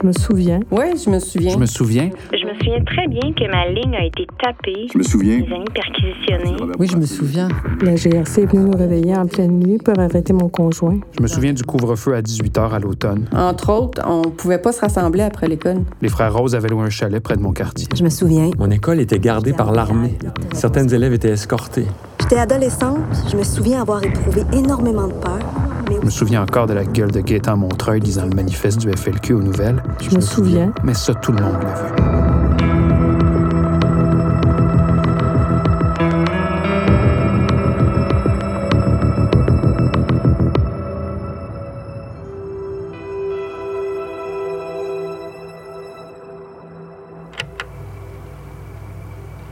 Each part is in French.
Je me souviens. Oui, je me souviens. Je me souviens. Je me souviens très bien que ma ligne a été tapée. Je me souviens. Mes amis perquisitionnés. Oui, je me souviens. La GRC est venue nous réveiller en pleine nuit pour arrêter mon conjoint. Je me souviens du couvre-feu à 18 h à l'automne. Entre autres, on pouvait pas se rassembler après l'école. Les frères Rose avaient loué un chalet près de mon quartier. Je me souviens. Mon école était gardée par l'armée. Certaines élèves étaient escortés. J'étais adolescente, je me souviens avoir éprouvé énormément de peur. Je me souviens encore de la gueule de Gaétan Montreuil lisant le manifeste du FLQ aux nouvelles. Je me souviens. Mais ça, tout le monde l'a vu.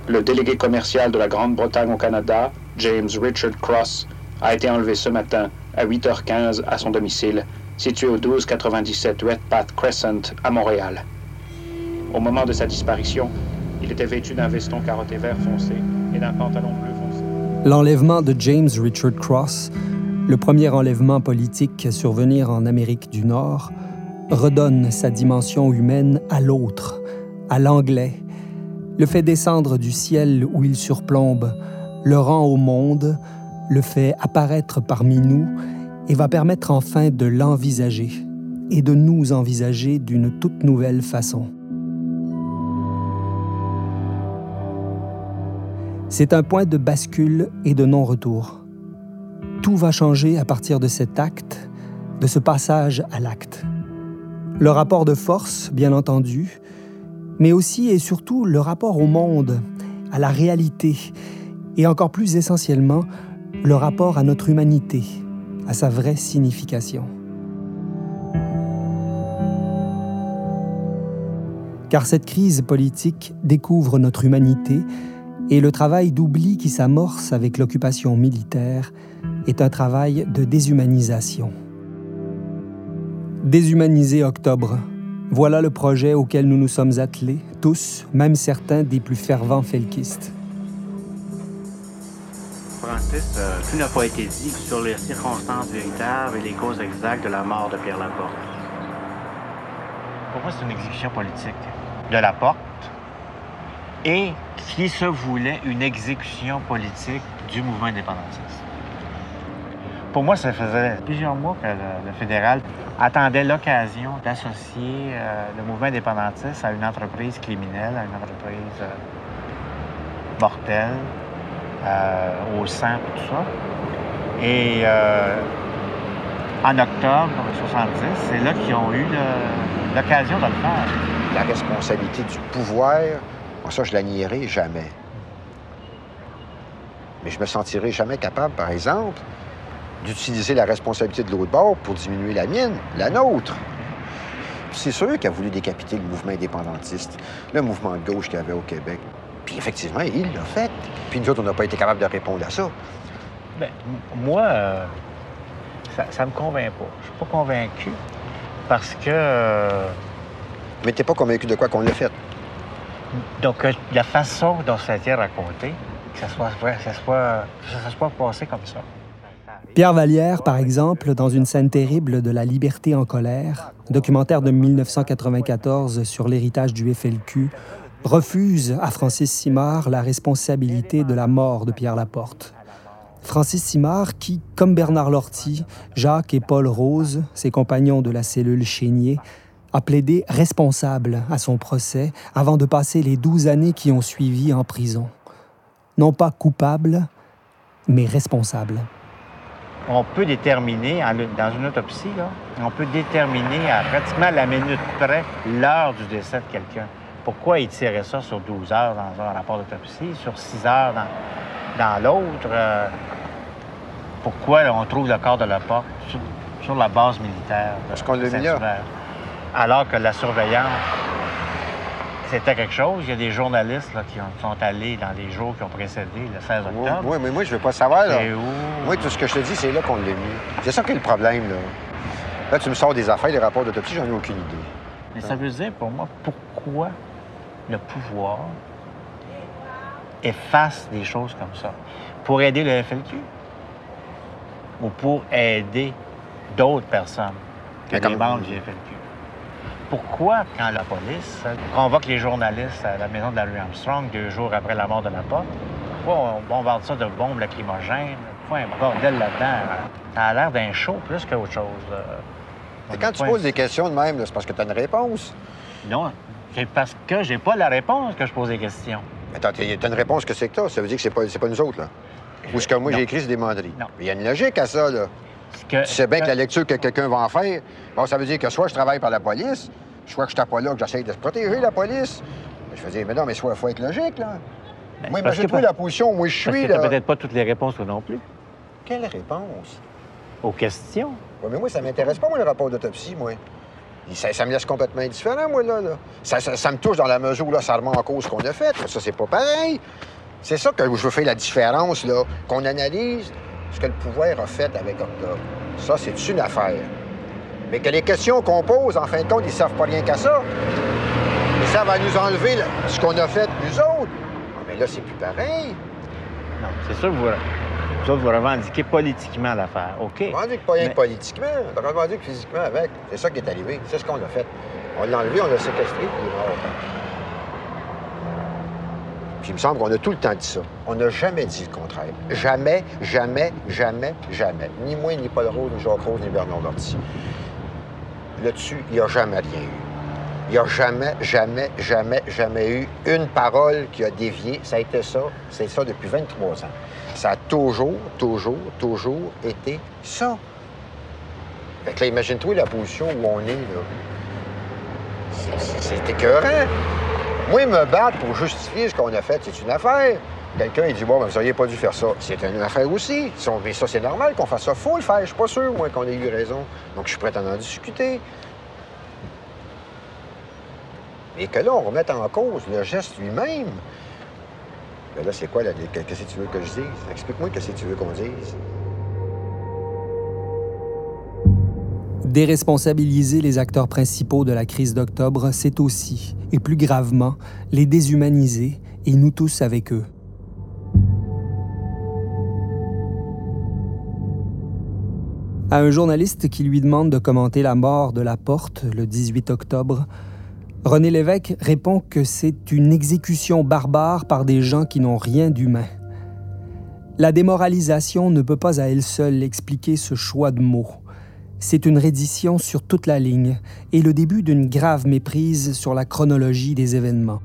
Le délégué commercial de la Grande-Bretagne au Canada, James Richard Cross, a été enlevé ce matin à 8h15 à son domicile, situé au 1297 Redpath Crescent à Montréal. Au moment de sa disparition, il était vêtu d'un veston carotté vert foncé et d'un pantalon bleu foncé. L'enlèvement de James Richard Cross, le premier enlèvement politique à survenir en Amérique du Nord, redonne sa dimension humaine à l'autre, à l'anglais, le fait descendre du ciel où il surplombe, le rend au monde, le fait apparaître parmi nous et va permettre enfin de l'envisager et de nous envisager d'une toute nouvelle façon. C'est un point de bascule et de non-retour. Tout va changer à partir de cet acte, de ce passage à l'acte. Le rapport de force, bien entendu, mais aussi et surtout le rapport au monde, à la réalité, et encore plus essentiellement, le rapport à notre humanité, à sa vraie signification. Car cette crise politique découvre notre humanité et le travail d'oubli qui s'amorce avec l'occupation militaire est un travail de déshumanisation. Déshumaniser Octobre, voilà le projet auquel nous nous sommes attelés, tous, même certains des plus fervents felkistes. Euh, tout n'a pas été dit sur les circonstances véritables et les causes exactes de la mort de Pierre Laporte. Pour moi, c'est une exécution politique de Laporte et qui se voulait une exécution politique du mouvement indépendantiste. Pour moi, ça faisait plusieurs mois que le, le fédéral attendait l'occasion d'associer euh, le mouvement indépendantiste à une entreprise criminelle, à une entreprise euh, mortelle, euh, au sang et tout ça. Et euh, en octobre 70, c'est là qu'ils ont eu l'occasion de le faire. La responsabilité du pouvoir, bon, ça, je la nierai jamais. Mais je me sentirai jamais capable, par exemple, d'utiliser la responsabilité de l'autre bord pour diminuer la mienne, la nôtre. C'est sûr qu'il a voulu décapiter le mouvement indépendantiste, le mouvement de gauche qu'il y avait au Québec. Puis effectivement, il l'a fait. Puis nous autres, on n'a pas été capable de répondre à ça. Ben, m- moi, euh, ça ne me convainc pas. Je suis pas convaincu parce que euh, Mais t'es pas convaincu de quoi qu'on l'a fait? donc euh, la façon dont ça a été raconté, que ça soit vrai, que ça soit, que ça soit passé comme ça. Pierre Vallière, par exemple, dans une scène terrible de La liberté en colère, documentaire de 1994 sur l'héritage du FLQ, refuse à Francis Simard la responsabilité de la mort de Pierre Laporte. Francis Simard, qui, comme Bernard Lortie, Jacques et Paul Rose, ses compagnons de la cellule Chénier, a plaidé responsable à son procès avant de passer les douze années qui ont suivi en prison. Non pas coupable, mais responsable. On peut déterminer, dans une autopsie, on peut déterminer à pratiquement la minute près l'heure du décès de quelqu'un. Pourquoi il tirait ça sur 12 heures dans un rapport d'autopsie, sur 6 heures dans, dans l'autre? euh, pourquoi on trouve le corps de la porte sur, sur la base militaire? Parce qu'on l'a mis? Alors que la surveillance, c'était quelque chose. Il y a des journalistes là, qui ont- sont allés dans les jours qui ont précédé le 16 Oui, octobre. oui, mais moi, je veux pas savoir. Là. Où? Moi, tout ce que je te dis, c'est là qu'on l'a mis. C'est ça qui est le problème, là. Là, tu me sors des affaires, des rapports d'autopsie, j'en ai aucune idée. Mais ça veut dire pour moi pourquoi le pouvoir efface des choses comme ça. Pour aider le FLQ ou pour aider d'autres personnes que comme- membres du FLQ. pourquoi, quand la police convoque les journalistes à la maison de Larry Armstrong deux jours après la mort de la porte, pourquoi on bombarde ça de bombes lacrymogènes? Pourquoi un bordel là-dedans? Ça a l'air d'un show plus qu'autre chose. Et quand tu poses des questions de même, c'est parce que tu as une réponse. Non, c'est parce que j'ai pas la réponse que je pose des questions. Attends, tu as une réponse que c'est que t'as. Ça veut dire que c'est pas, pas nous autres, là. Ou ce que moi Non. j'ai écrit, c'est des manderies. Non. Il y a une logique à ça, là. Parce que- Tu sais bien que la lecture que quelqu'un va en faire, bon, ça veut dire que soit je travaille par la police, soit que je suis pas là, que j'essaie de se protéger la police. Je veux dire, mais non, mais il faut être logique, là. Ben, moi, parce imagine-toi que- la position où moi je Parce suis, que t'as là. peut-être pas toutes les réponses, toi non plus, Quelle réponse? aux questions. Ouais, mais moi, ça m'intéresse pas, moi, le rapport d'autopsie, moi. Ça, ça me laisse complètement indifférent, moi, là. Ça, ça- ça me touche dans la mesure où là, ça remet en cause ce qu'on a fait. Ça, c'est pas pareil. C'est ça que je veux faire la différence, là. Qu'on analyse ce que le pouvoir a fait avec Octobre. Ça, c'est une affaire. Mais que les questions qu'on pose, en fin de compte, ils servent pas rien qu'à ça. Ils servent à nous enlever ce qu'on a fait, nous autres. Ah, mais là, c'est plus pareil. Non, c'est sûr que vous, vous autres, vous revendiquez politiquement l'affaire. OK. On revendique pas rien que politiquement, on revendiqué physiquement avec. C'est ça qui est arrivé. C'est ce qu'on a fait. On l'a enlevé, on l'a séquestré, puis il est mort. Puis il me semble qu'on a tout le temps dit ça. On n'a jamais dit le contraire. Jamais, jamais, jamais, jamais. Ni moi, ni Paul Rose, ni Jacques Rose, ni Bernard Lortie. Là-dessus, il n'y a jamais rien eu. Il n'y a jamais, jamais, jamais, jamais eu une parole qui a dévié. Ça a été ça. C'est ça depuis 23 ans. Ça a toujours, toujours, toujours été ça. Fait que là, imagine-toi la position où on est, là. C'est- écœurant. Moi, me battre pour justifier ce qu'on a fait, c'est une affaire. Quelqu'un, il dit, bon, ben, vous n'auriez pas dû faire ça. C'est une affaire aussi. Mais ça, c'est normal qu'on fasse ça. faut le faire. Je suis pas sûr, moi, qu'on ait eu raison. Donc, je suis prêt à en discuter. Mais que là, on remette en cause le geste lui-même. Ben là, c'est quoi? Qu'est-ce que tu veux que je dise? Explique-moi qu'est-ce que tu veux qu'on dise. Déresponsabiliser les acteurs principaux de la crise d'octobre, c'est aussi, et plus gravement, les déshumaniser, et nous tous avec eux. À un journaliste qui lui demande de commenter la mort de la porte le 18 octobre, René Lévesque répond que c'est une exécution barbare par des gens qui n'ont rien d'humain. La démoralisation ne peut pas à elle seule expliquer ce choix de mots. C'est une reddition sur toute la ligne et le début d'une grave méprise sur la chronologie des événements.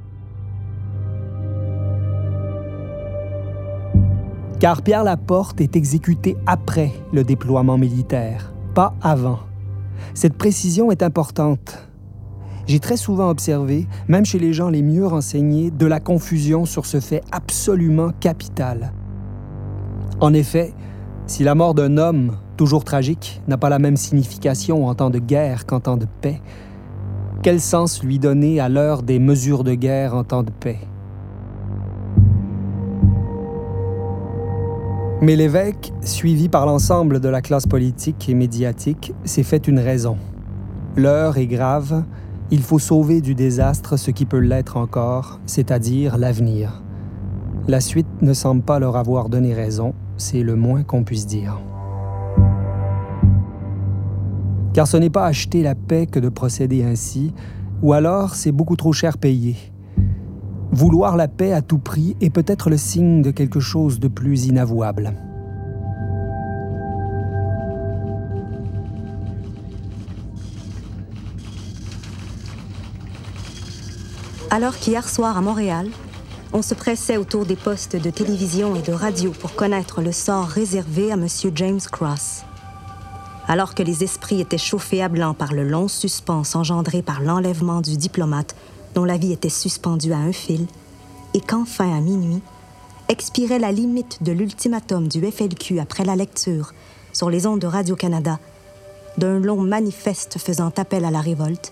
Car Pierre Laporte est exécuté après le déploiement militaire, pas avant. Cette précision est importante. J'ai très souvent observé, même chez les gens les mieux renseignés, de la confusion sur ce fait absolument capital. En effet, si la mort d'un homme, toujours tragique, n'a pas la même signification en temps de guerre qu'en temps de paix, quel sens lui donner à l'heure des mesures de guerre en temps de paix? Mais l'évêque, suivi par l'ensemble de la classe politique et médiatique, s'est fait une raison. L'heure est grave, il faut sauver du désastre ce qui peut l'être encore, c'est-à-dire l'avenir. La suite ne semble pas leur avoir donné raison, c'est le moins qu'on puisse dire. Car ce n'est pas acheter la paix que de procéder ainsi, ou alors c'est beaucoup trop cher payé. Vouloir la paix à tout prix est peut-être le signe de quelque chose de plus inavouable. Alors qu'hier soir à Montréal, on se pressait autour des postes de télévision et de radio pour connaître le sort réservé à M. James Cross. Alors que les esprits étaient chauffés à blanc par le long suspense engendré par l'enlèvement du diplomate dont la vie était suspendue à un fil, et qu'enfin à minuit, expirait la limite de l'ultimatum du FLQ après la lecture, sur les ondes de Radio-Canada, d'un long manifeste faisant appel à la révolte,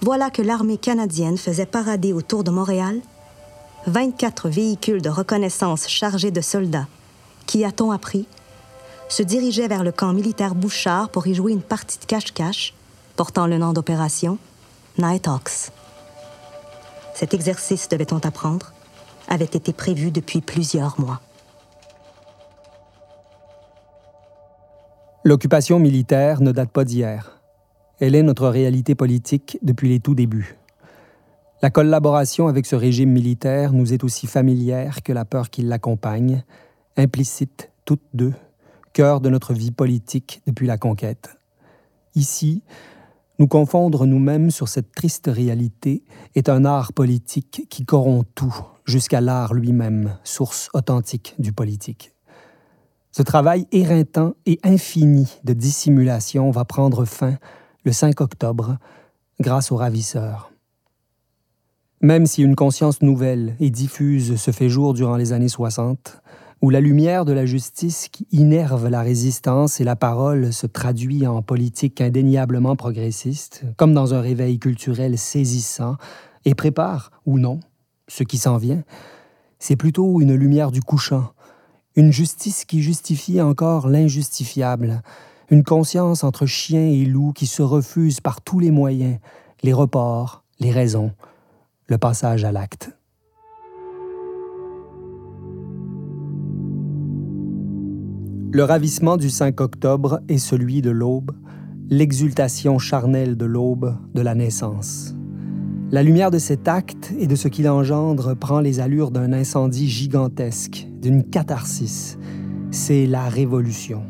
voilà que l'armée canadienne faisait parader autour de Montréal 24 véhicules de reconnaissance chargés de soldats qui, a-t-on appris, se dirigeaient vers le camp militaire Bouchard pour y jouer une partie de cache-cache portant le nom d'opération Nighthawks. Cet exercice, devait-on apprendre, avait été prévu depuis plusieurs mois. L'occupation militaire ne date pas d'hier. Elle est notre réalité politique depuis les tout débuts. La collaboration avec ce régime militaire nous est aussi familière que la peur qui l'accompagne, implicite toutes deux, cœur de notre vie politique depuis la conquête. Ici, nous confondre nous-mêmes sur cette triste réalité est un art politique qui corrompt tout, jusqu'à l'art lui-même, source authentique du politique. Ce travail éreintant et infini de dissimulation va prendre fin le 5 octobre grâce aux ravisseurs. Même si une conscience nouvelle et diffuse se fait jour durant les années 60, où la lumière de la justice qui innerve la résistance et la parole se traduit en politique indéniablement progressiste, comme dans un réveil culturel saisissant, et prépare, ou non, ce qui s'en vient, c'est plutôt une lumière du couchant, une justice qui justifie encore l'injustifiable, une conscience entre chien et loup qui se refuse par tous les moyens, les reports, les raisons, le passage à l'acte. Le ravissement du 5 octobre est celui de l'aube, l'exultation charnelle de l'aube de la naissance. La lumière de cet acte et de ce qu'il engendre prend les allures d'un incendie gigantesque, d'une catharsis. C'est la révolution.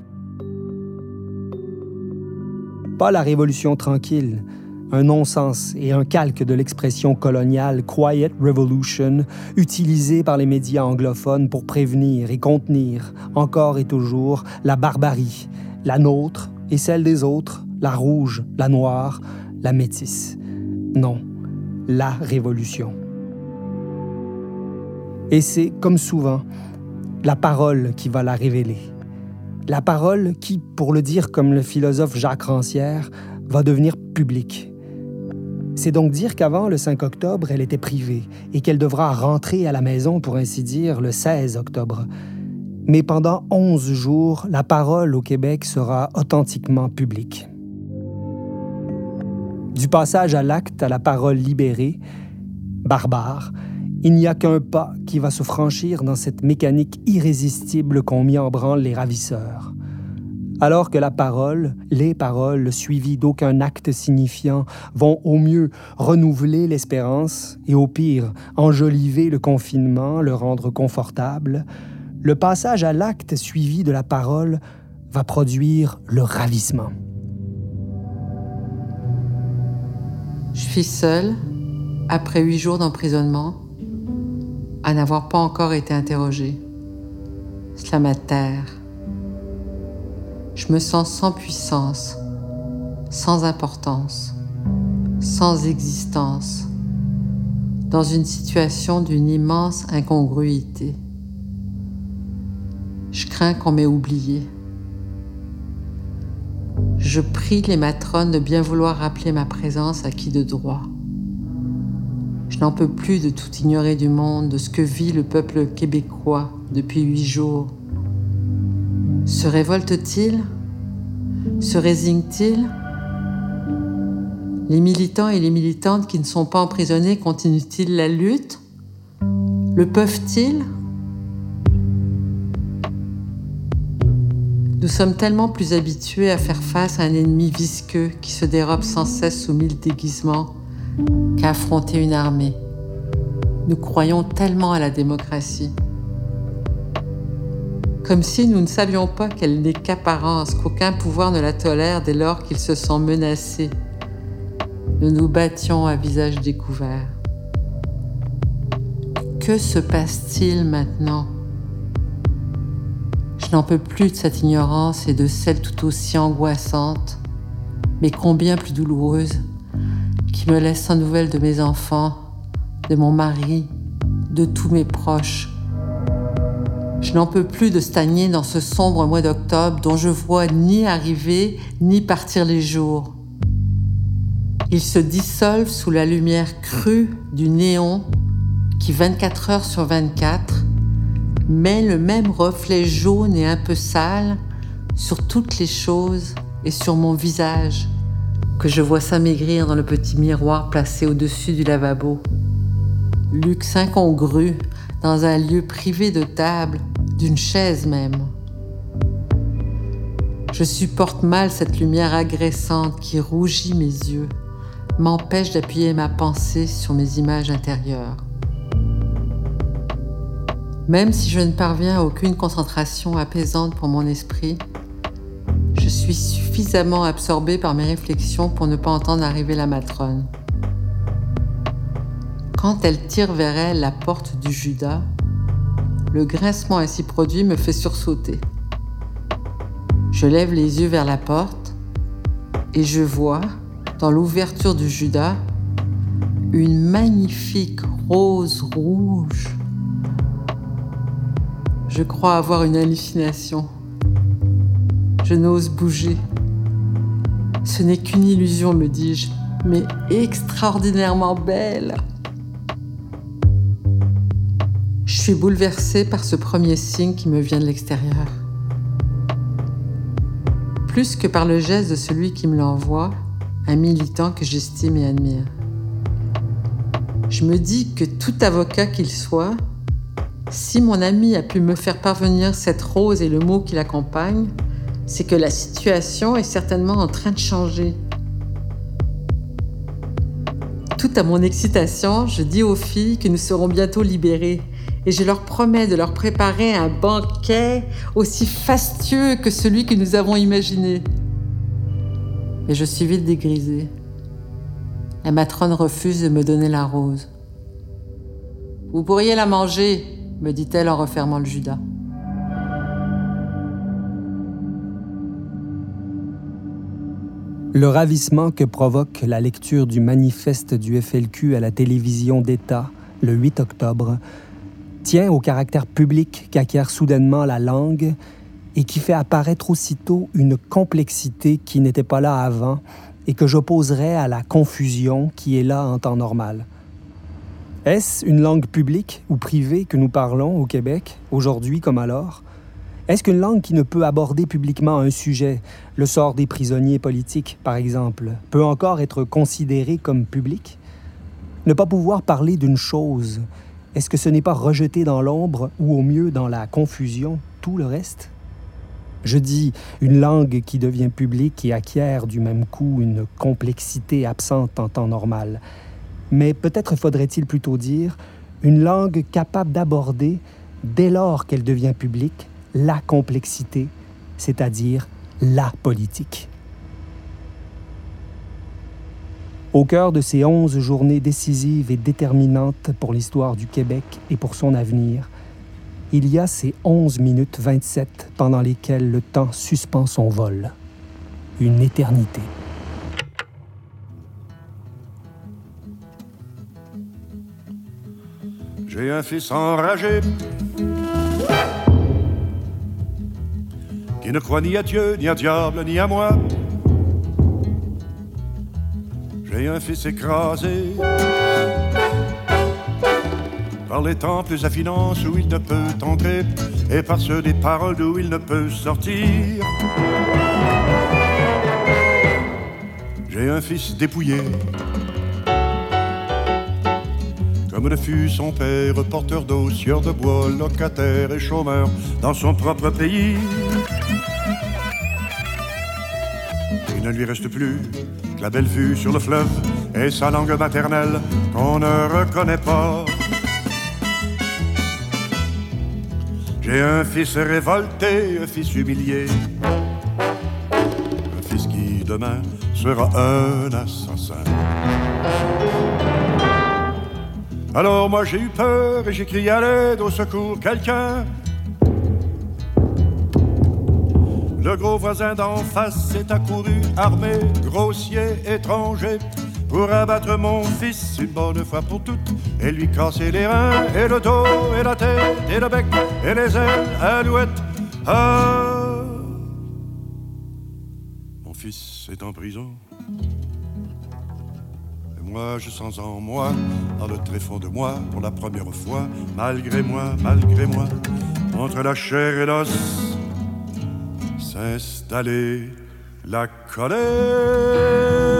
Pas la révolution tranquille, un non-sens et un calque de l'expression coloniale Quiet Revolution, utilisée par les médias anglophones pour prévenir et contenir, encore et toujours, la barbarie, la nôtre et celle des autres, la rouge, la noire, la métisse. Non, la révolution. Et c'est, comme souvent, la parole qui va la révéler. La parole qui, pour le dire comme le philosophe Jacques Rancière, va devenir publique. C'est donc dire qu'avant le 5 octobre, elle était privée et qu'elle devra rentrer à la maison, pour ainsi dire, le 16 octobre. Mais pendant 11 jours, la parole au Québec sera authentiquement publique. Du passage à l'acte à la parole libérée, barbare, il n'y a qu'un pas qui va se franchir dans cette mécanique irrésistible qu'ont mis en branle les ravisseurs alors que la parole, les paroles suivies d'aucun acte signifiant vont au mieux renouveler l'espérance et au pire enjoliver le confinement, le rendre confortable, le passage à l'acte suivi de la parole va produire le ravissement. Je suis seule, après huit jours d'emprisonnement, à n'avoir pas encore été interrogée. Cela m'atterre je me sens sans puissance, sans importance, sans existence, dans une situation d'une immense incongruité. Je crains qu'on m'ait oublié. Je prie les matrones de bien vouloir rappeler ma présence à qui de droit. Je n'en peux plus de tout ignorer du monde, de ce que vit le peuple québécois depuis huit jours. Se révolte-t-il? Se résigne-t-il? Les militants et les militantes qui ne sont pas emprisonnés continuent-ils la lutte? Le peuvent-ils? Nous sommes tellement plus habitués à faire face à un ennemi visqueux qui se dérobe sans cesse sous mille déguisements qu'à affronter une armée. Nous croyons tellement à la démocratie comme si nous ne savions pas qu'elle n'est qu'apparence, qu'aucun pouvoir ne la tolère dès lors qu'il se sent menacé. Nous nous battions à visage découvert. Que se passe-t-il maintenant? Je n'en peux plus de cette ignorance et de celle tout aussi angoissante, mais combien plus douloureuse, qui me laisse sans nouvelles de mes enfants, de mon mari, de tous mes proches je n'en peux plus de stagner dans ce sombre mois d'octobre dont je vois ni arriver ni partir les jours. Il se dissolve sous la lumière crue du néon qui, 24 heures sur 24, met le même reflet jaune et un peu sale sur toutes les choses et sur mon visage que je vois s'amaigrir dans le petit miroir placé au-dessus du lavabo. Luxe incongru dans un lieu privé de table, d'une chaise même. Je supporte mal cette lumière agressante qui rougit mes yeux, m'empêche d'appuyer ma pensée sur mes images intérieures. Même si je ne parviens à aucune concentration apaisante pour mon esprit, je suis suffisamment absorbée par mes réflexions pour ne pas entendre arriver la matrone. Quand elle tire vers elle la porte du Judas, le grincement ainsi produit me fait sursauter. Je lève les yeux vers la porte et je vois, dans l'ouverture du Judas, une magnifique rose rouge. Je crois avoir une hallucination. Je n'ose bouger. Ce n'est qu'une illusion, me dis-je, mais extraordinairement belle. Je suis bouleversée par ce premier signe qui me vient de l'extérieur. Plus que par le geste de celui qui me l'envoie, un militant que j'estime et admire. Je me dis que tout avocat qu'il soit, si mon ami a pu me faire parvenir cette rose et le mot qui l'accompagne, c'est que la situation est certainement en train de changer. Tout à mon excitation, je dis aux filles que nous serons bientôt libérées et je leur promets de leur préparer un banquet aussi fastueux que celui que nous avons imaginé. Mais je suis vite dégrisée. La matrone refuse de me donner la rose. Vous pourriez la manger, me dit-elle en refermant le Judas. Le ravissement que provoque la lecture du manifeste du FLQ à la télévision d'État le 8 octobre tient au caractère public qu'acquiert soudainement la langue et qui fait apparaître aussitôt une complexité qui n'était pas là avant et que j'opposerais à la confusion qui est là en temps normal. Est-ce une langue publique ou privée que nous parlons au Québec, aujourd'hui comme alors? Est-ce qu'une langue qui ne peut aborder publiquement un sujet, le sort des prisonniers politiques par exemple, peut encore être considérée comme publique Ne pas pouvoir parler d'une chose, est-ce que ce n'est pas rejeter dans l'ombre ou au mieux dans la confusion tout le reste? Je dis une langue qui devient publique et acquiert du même coup une complexité absente en temps normal. Mais peut-être faudrait-il plutôt dire une langue capable d'aborder, dès lors qu'elle devient publique, la complexité, c'est-à-dire la politique. Au cœur de ces onze journées décisives et déterminantes pour l'histoire du Québec et pour son avenir, il y a ces onze minutes 27 pendant lesquelles le temps suspend son vol. Une éternité. J'ai un fils enragé qui ne croit ni à Dieu, ni à diable, ni à moi. J'ai un fils écrasé par les temples à finances où il ne peut entrer et par ceux des paroles d'où il ne peut sortir. J'ai un fils dépouillé comme le fut son père, porteur d'eau, sieur de bois, locataire et chômeur dans son propre pays. Ne lui reste plus que la belle vue sur le fleuve et sa langue maternelle qu'on ne reconnaît pas. J'ai un fils révolté, un fils humilié, un fils qui demain sera un assassin. Alors moi j'ai eu peur et j'ai crié à l'aide, au secours, quelqu'un. Le gros voisin d'en face s'est accouru, armé, grossier, étranger, pour abattre mon fils une bonne fois pour toutes, et lui casser les reins, et le dos, et la tête, et le bec, et les ailes, alouette. Ah Mon fils est en prison moi, je sens en moi, dans le tréfonds de moi, pour la première fois, malgré moi, malgré moi, entre la chair et l'os, s'installer la colère.